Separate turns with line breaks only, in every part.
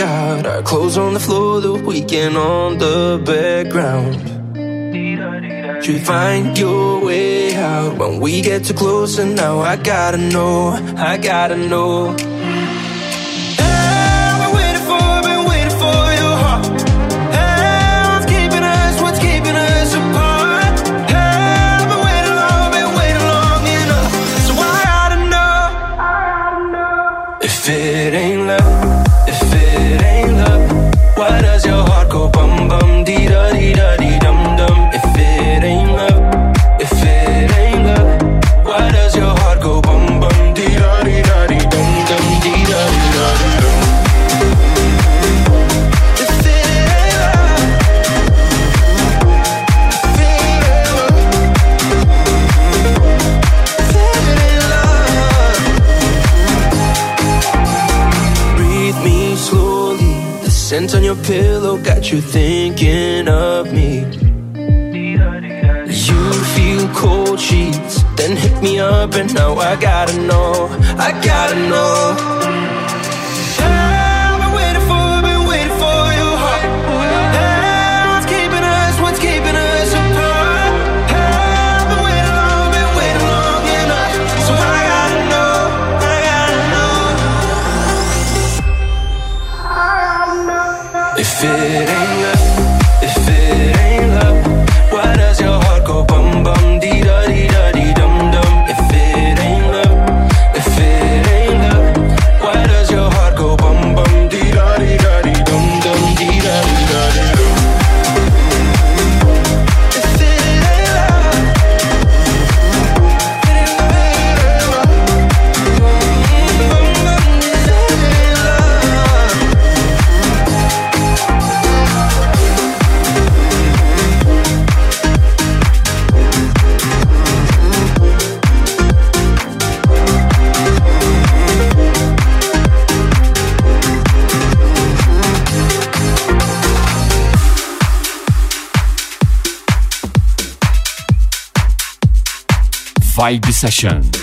Our clothes on the floor, the weekend on the background. You find your way out when we get too close, and now I gotta know, I gotta know. that you thinking of me. You feel cold sheets, then hit me up, and now I gotta know, I gotta know. If it ain't love
Vibe Session.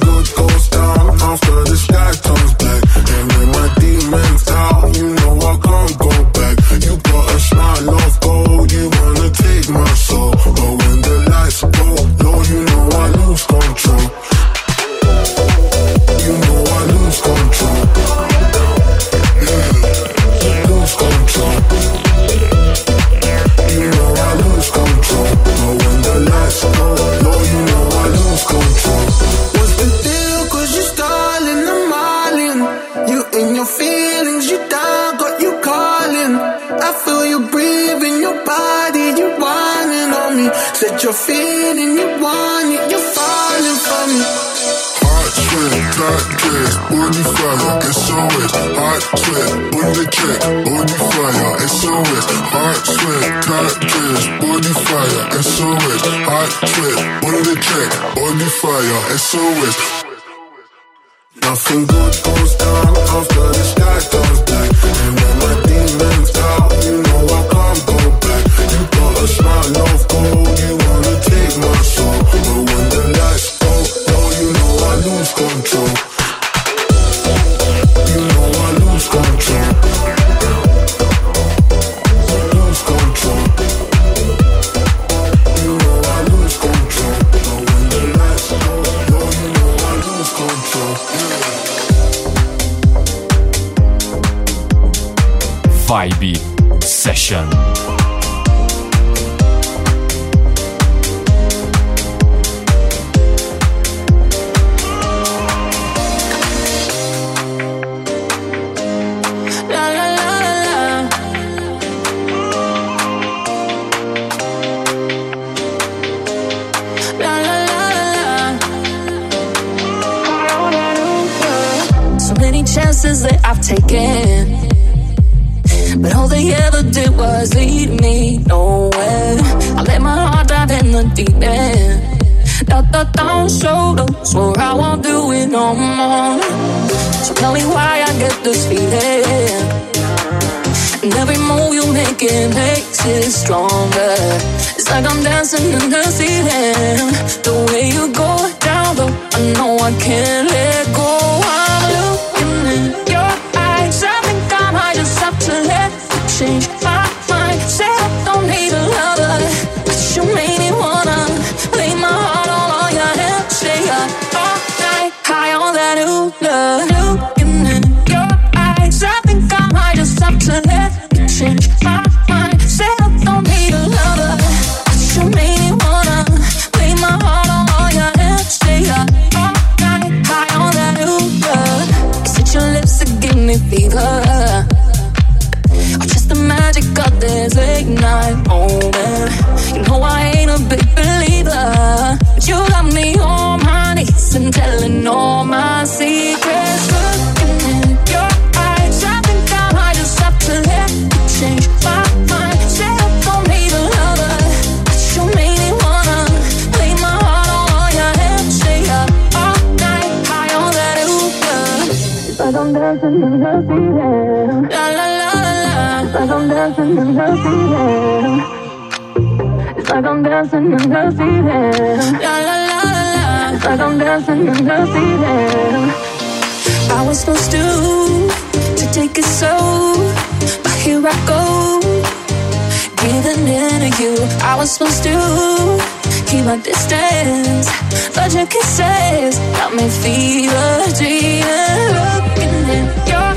good goes SOS.
lead me nowhere. I let my heart dive in the deep end. Not the down shoulders, swore I won't do it no more. So tell me why I get this feeling. And every move you make, it makes it stronger. It's like I'm dancing in the ceiling. The way you go down, though, I know I can't.
It's like I'm dancing in the feeling. La la la la. It's like I'm dancing in the feeling. I was supposed to to take it slow, but here I go, giving in to you. I was supposed to keep my distance. But your kisses got me fever Looking in your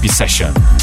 Vibe Session.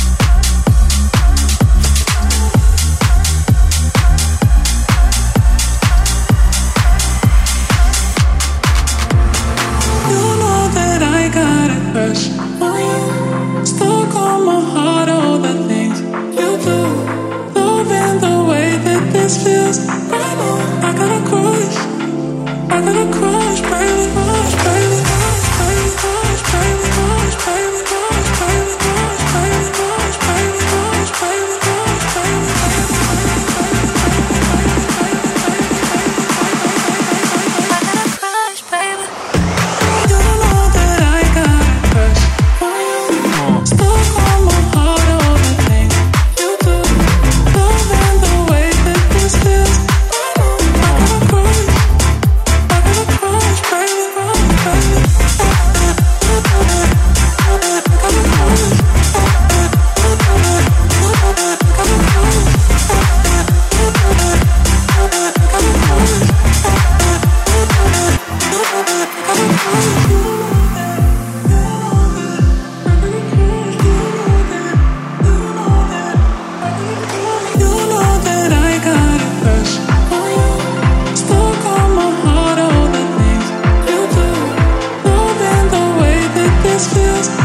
feels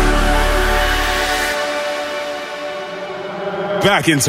you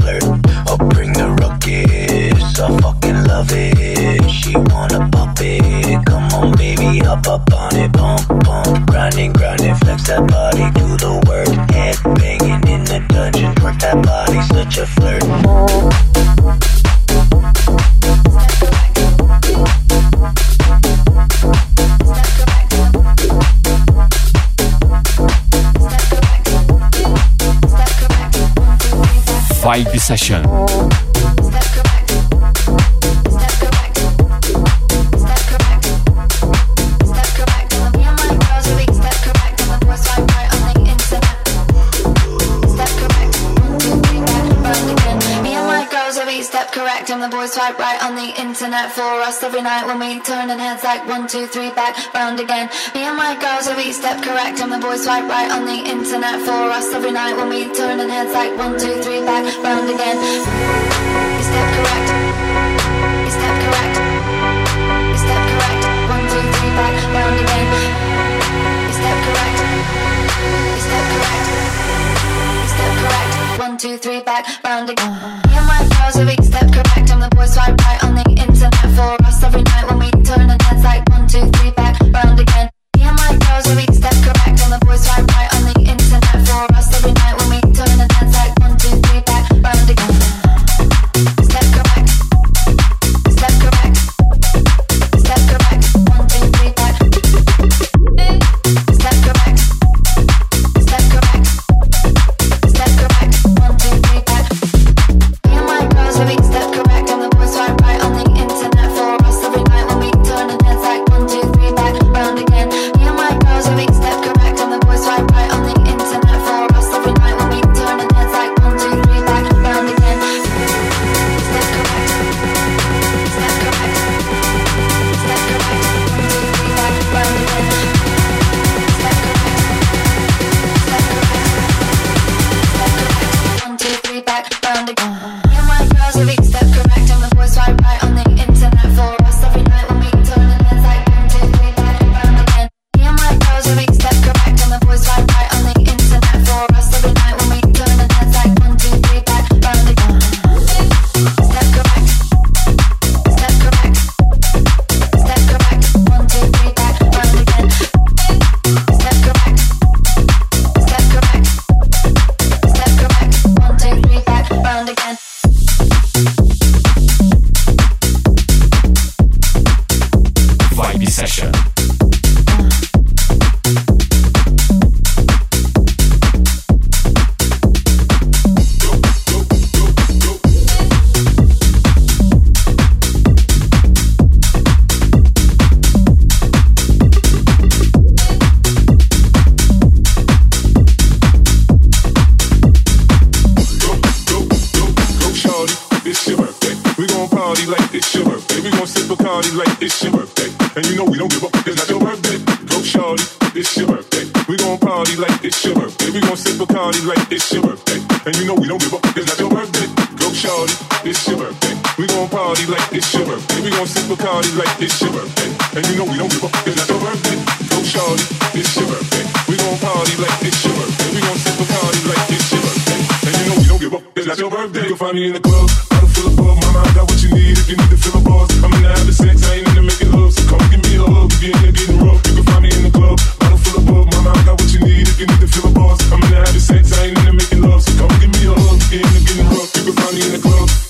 Vibe Session. Us every night when we turning heads like one, two, three, back, round again. Me and my girls every step correct and the boys swipe right on the internet for us every night when we turning heads like one, two, three, back, round again. You step correct. You step correct. You step correct. One, two, three, back, round again. You step correct. You step correct. You step correct. One, two, three, back, round again. Me and my girls every step correct and the boys swipe right on the internet for us every night when we turning heads like
party like it's your birthday. We gon' sip Bacardi like it's your birthday. And you know we don't give up, it's not your birthday. Go shorty, it's your birthday. We gon' party like it's your birthday. We gon' sip Bacardi like it's your birthday. And you know we don't give up, it's not your birthday. You can find me in the club, bottle full of bug. Mama, I got what you need if you need to fill a buzz. I'm in the having sex, I ain't in the making love. So come give me a hug if you're in there getting rough. You can find me in the club, bottle full of bug. Mama, I got what you need if you need to fill a buzz. I'm in the having sex, I ain't in the making love. So come give me a hug if you're in there getting rough. You can find me in the club.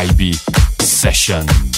Vibe Session.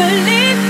believe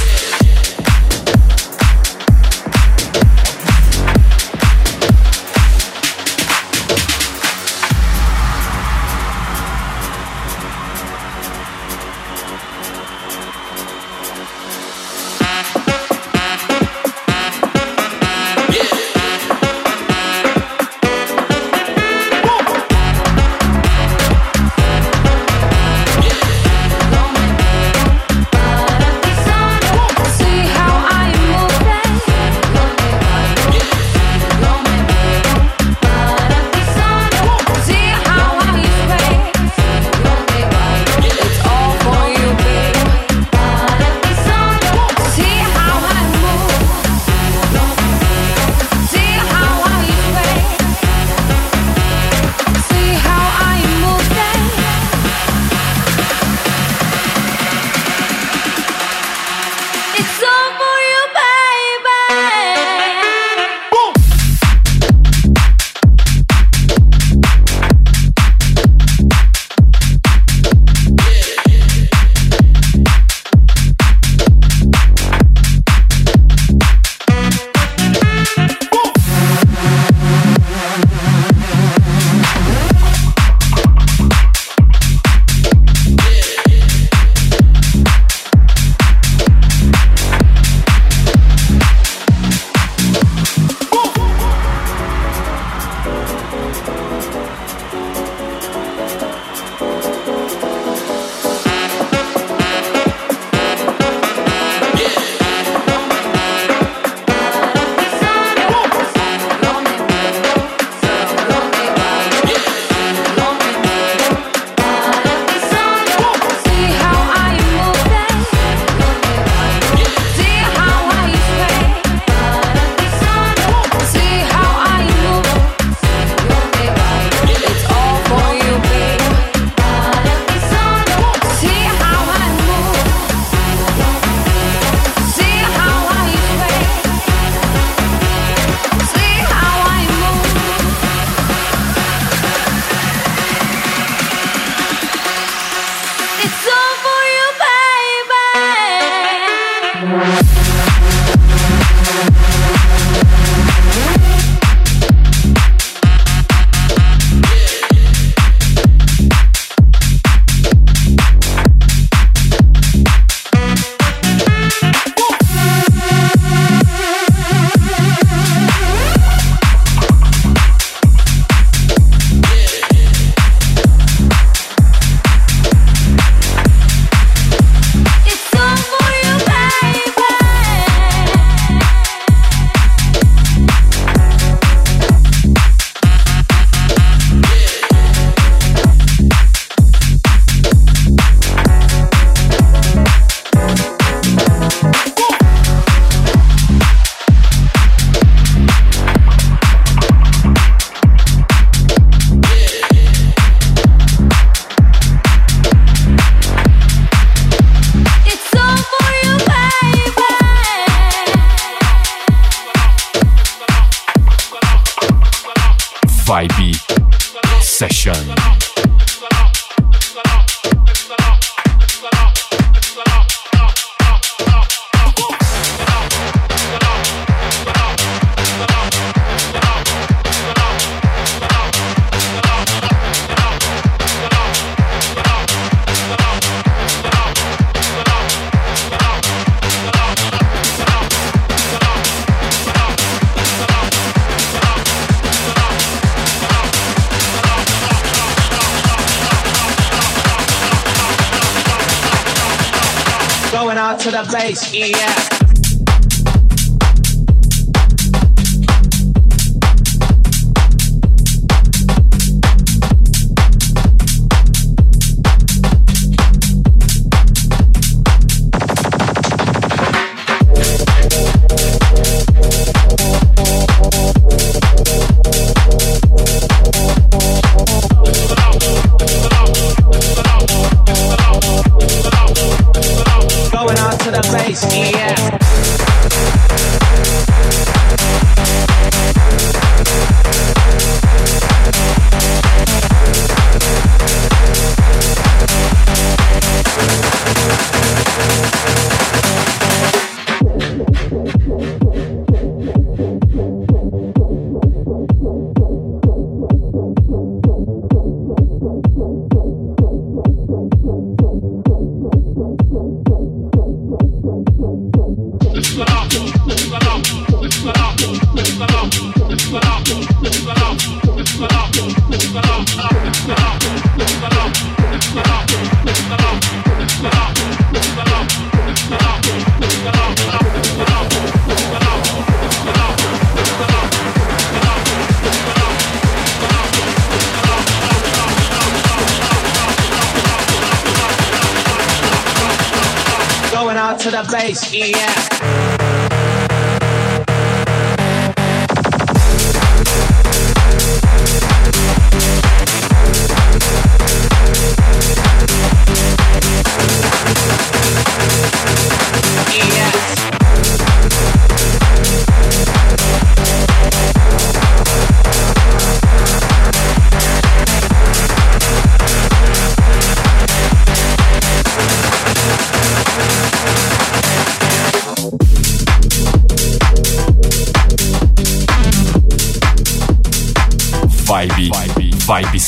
To the bass, yeah.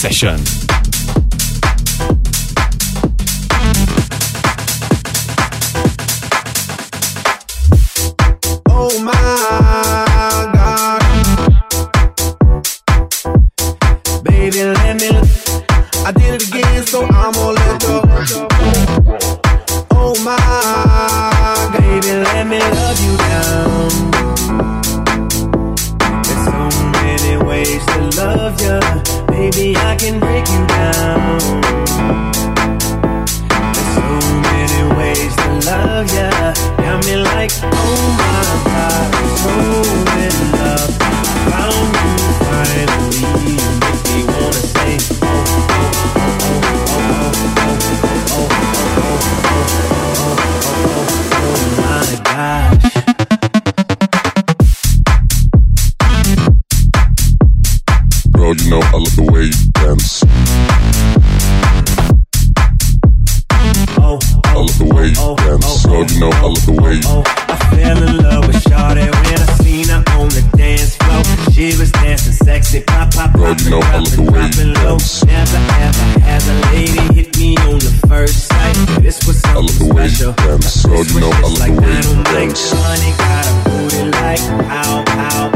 session. Vibe Session.
so in love. I found you finally.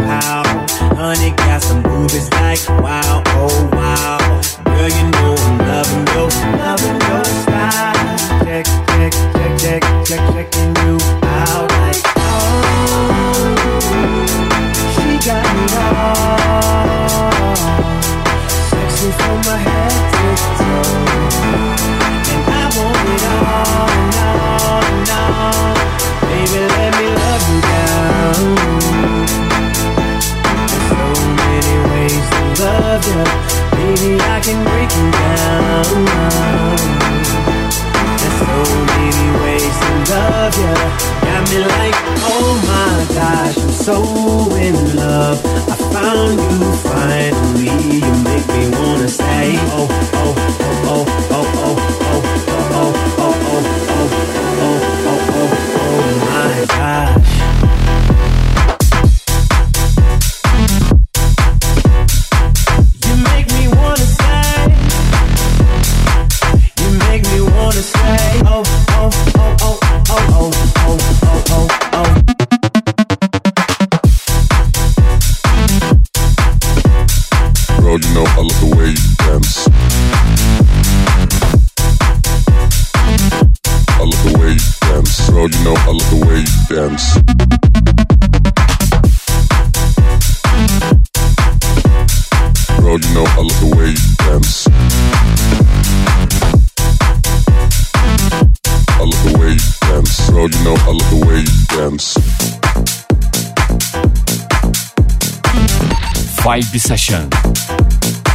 Know I love the way you dance.
Vibe Session. Session.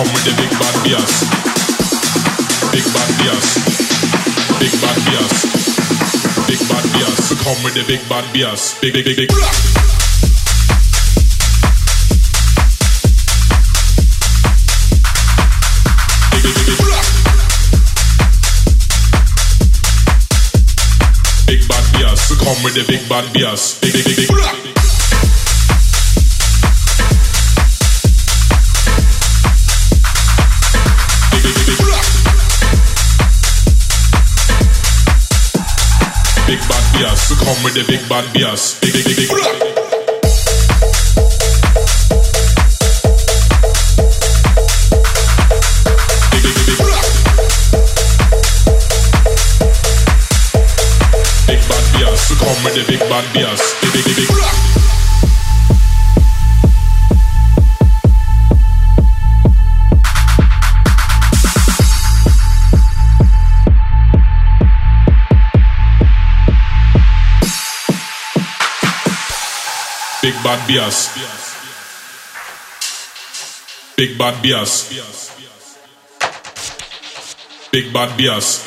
Come with the big bad bias. Big bad bias. Big bad bias. Big bad bias. Come with the big bad bias. Big big big big. Bias, come with the big bad bias. Big, big, big. Big, come with the big bad bias. Big, big, big, big. Come with the big bad bias. Big, big, big, big. Bad bias. Big bad bias. Big bad bias.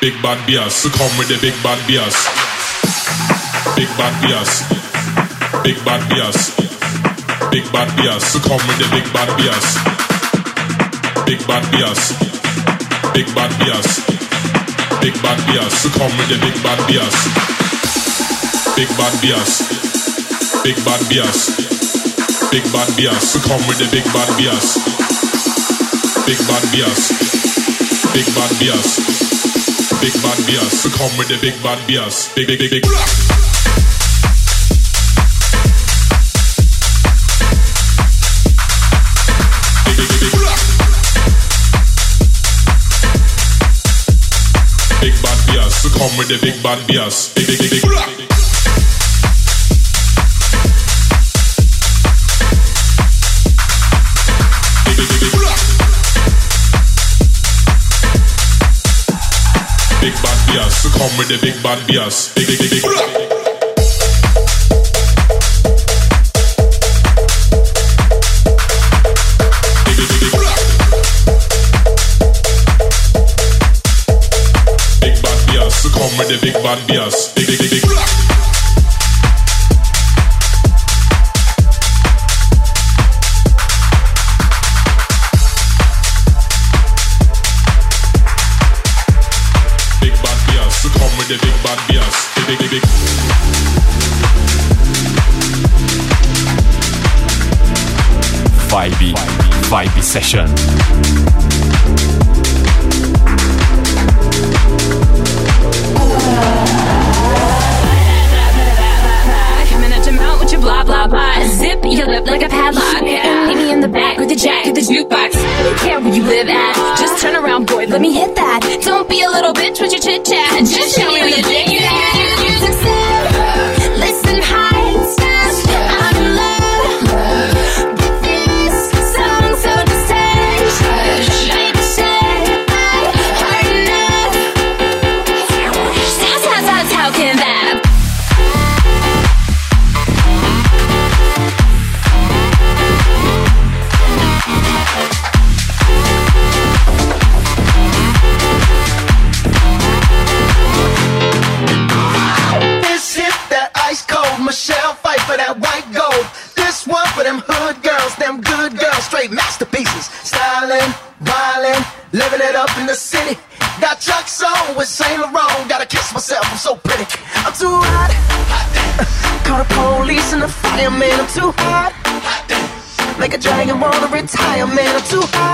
Big bad bias. So come with the big bad bias. Big bad bias. Big bad bias. Big bad bias. So come with the big bad bias. Big bad bias. Big bad bias. Big bad bias. So come with the big bad bias. Big bad bias. Big bad bias. Big bad bias. So come with the big bad bias. Big bad bias. Big bad bias. Big bad bias. So come with the big bad bias. Big big big big. Big, big, big, big. Big bad bias. Come with the big bad bias. Big big big. Big, come with the big bad bias. Big, big, big, big. Come with the big bad bias. Big, big, big. Big
Session.
At blah blah blah. Zip your lip like a padlock. Meet me in the back with the jack of the jukebox. I don't care where you live at. Just turn around, boy. Let me hit that. Don't be a little bitch with your chit chat. Just show me your dick
too hot.